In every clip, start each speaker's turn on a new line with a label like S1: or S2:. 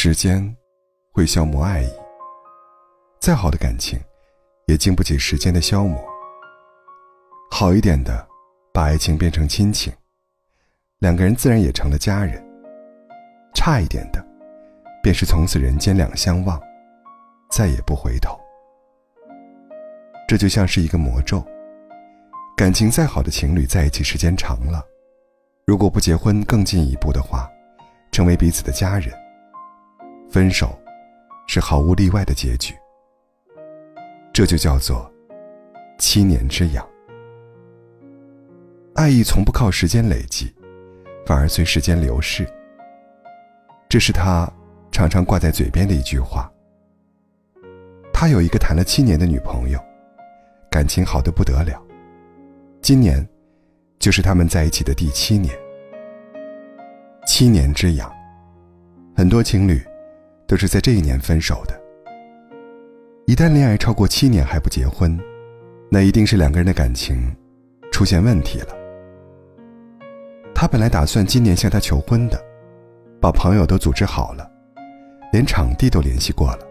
S1: 时间会消磨爱意，再好的感情也经不起时间的消磨。好一点的，把爱情变成亲情，两个人自然也成了家人；差一点的，便是从此人间两相忘，再也不回头。这就像是一个魔咒，感情再好的情侣在一起时间长了，如果不结婚更进一步的话，成为彼此的家人。分手，是毫无例外的结局。这就叫做七年之痒。爱意从不靠时间累积，反而随时间流逝。这是他常常挂在嘴边的一句话。他有一个谈了七年的女朋友，感情好的不得了。今年，就是他们在一起的第七年。七年之痒，很多情侣。都是在这一年分手的。一旦恋爱超过七年还不结婚，那一定是两个人的感情出现问题了。他本来打算今年向她求婚的，把朋友都组织好了，连场地都联系过了，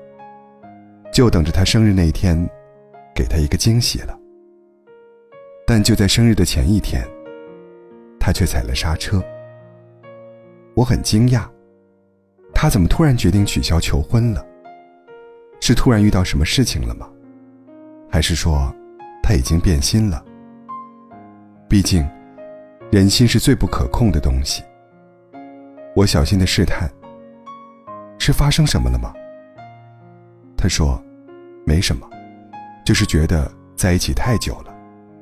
S1: 就等着他生日那一天，给他一个惊喜了。但就在生日的前一天，他却踩了刹车。我很惊讶。他怎么突然决定取消求婚了？是突然遇到什么事情了吗？还是说他已经变心了？毕竟，人心是最不可控的东西。我小心的试探：“是发生什么了吗？”他说：“没什么，就是觉得在一起太久了，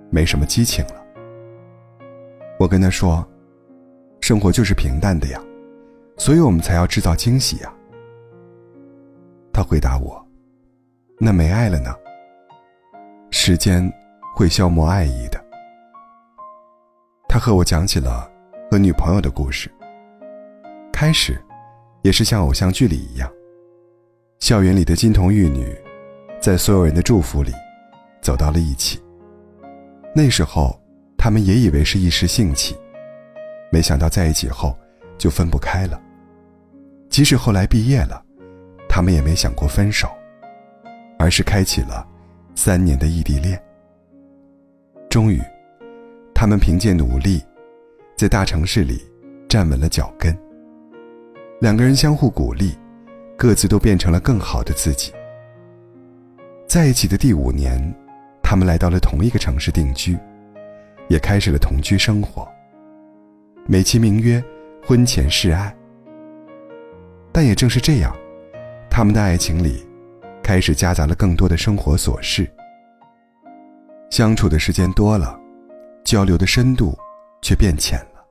S1: 没什么激情了。”我跟他说：“生活就是平淡的呀。”所以我们才要制造惊喜呀。他回答我：“那没爱了呢？时间会消磨爱意的。”他和我讲起了和女朋友的故事。开始，也是像偶像剧里一样，校园里的金童玉女，在所有人的祝福里，走到了一起。那时候，他们也以为是一时兴起，没想到在一起后，就分不开了。即使后来毕业了，他们也没想过分手，而是开启了三年的异地恋。终于，他们凭借努力，在大城市里站稳了脚跟。两个人相互鼓励，各自都变成了更好的自己。在一起的第五年，他们来到了同一个城市定居，也开始了同居生活。美其名曰“婚前示爱”。但也正是这样，他们的爱情里，开始夹杂了更多的生活琐事。相处的时间多了，交流的深度却变浅了。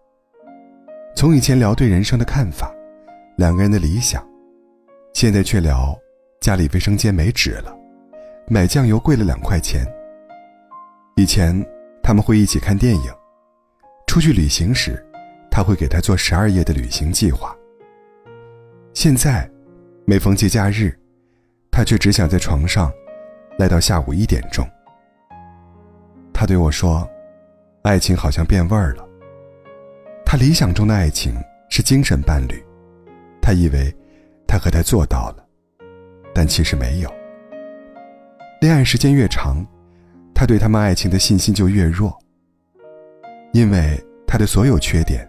S1: 从以前聊对人生的看法，两个人的理想，现在却聊家里卫生间没纸了，买酱油贵了两块钱。以前他们会一起看电影，出去旅行时，他会给他做十二页的旅行计划。现在，每逢节假日，他却只想在床上，赖到下午一点钟。他对我说：“爱情好像变味儿了。”他理想中的爱情是精神伴侣，他以为他和他做到了，但其实没有。恋爱时间越长，他对他们爱情的信心就越弱，因为他的所有缺点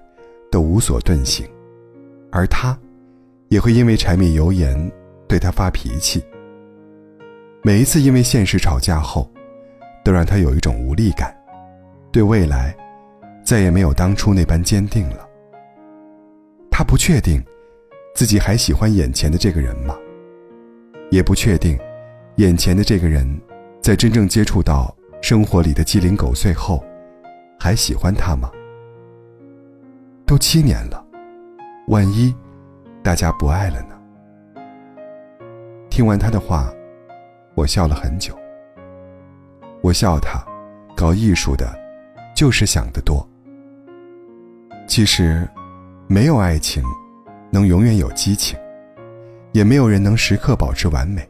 S1: 都无所遁形，而他。也会因为柴米油盐对他发脾气。每一次因为现实吵架后，都让他有一种无力感，对未来再也没有当初那般坚定了。他不确定自己还喜欢眼前的这个人吗？也不确定眼前的这个人在真正接触到生活里的鸡零狗碎后，还喜欢他吗？都七年了，万一……大家不爱了呢。听完他的话，我笑了很久。我笑他，搞艺术的，就是想得多。其实，没有爱情，能永远有激情，也没有人能时刻保持完美。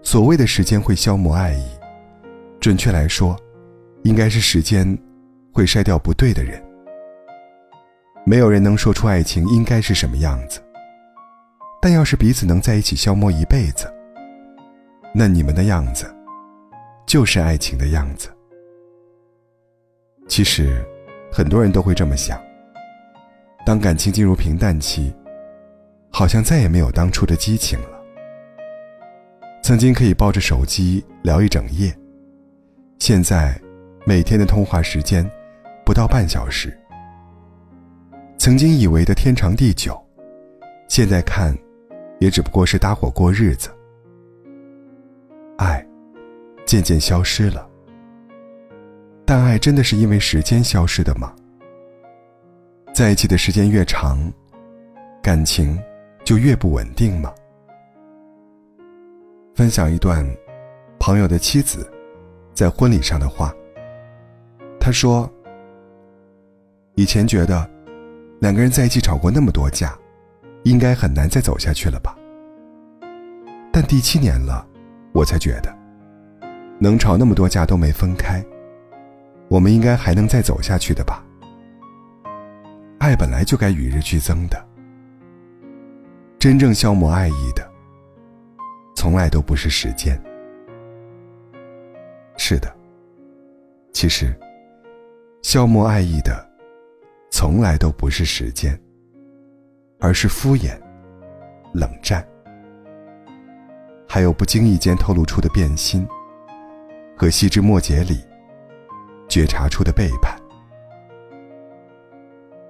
S1: 所谓的时间会消磨爱意，准确来说，应该是时间会筛掉不对的人。没有人能说出爱情应该是什么样子，但要是彼此能在一起消磨一辈子，那你们的样子，就是爱情的样子。其实，很多人都会这么想。当感情进入平淡期，好像再也没有当初的激情了。曾经可以抱着手机聊一整夜，现在每天的通话时间不到半小时。曾经以为的天长地久，现在看，也只不过是搭伙过日子。爱渐渐消失了，但爱真的是因为时间消失的吗？在一起的时间越长，感情就越不稳定吗？分享一段朋友的妻子在婚礼上的话。他说：“以前觉得两个人在一起吵过那么多架，应该很难再走下去了吧？但第七年了，我才觉得能吵那么多架都没分开，我们应该还能再走下去的吧？爱本来就该与日俱增的，真正消磨爱意的。”从来都不是时间。是的，其实，消磨爱意的，从来都不是时间，而是敷衍、冷战，还有不经意间透露出的变心，和细枝末节里觉察出的背叛。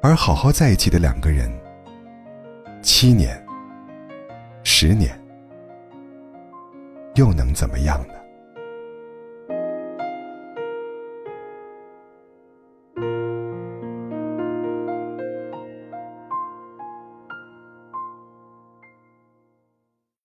S1: 而好好在一起的两个人，七年、十年。又能怎么样呢？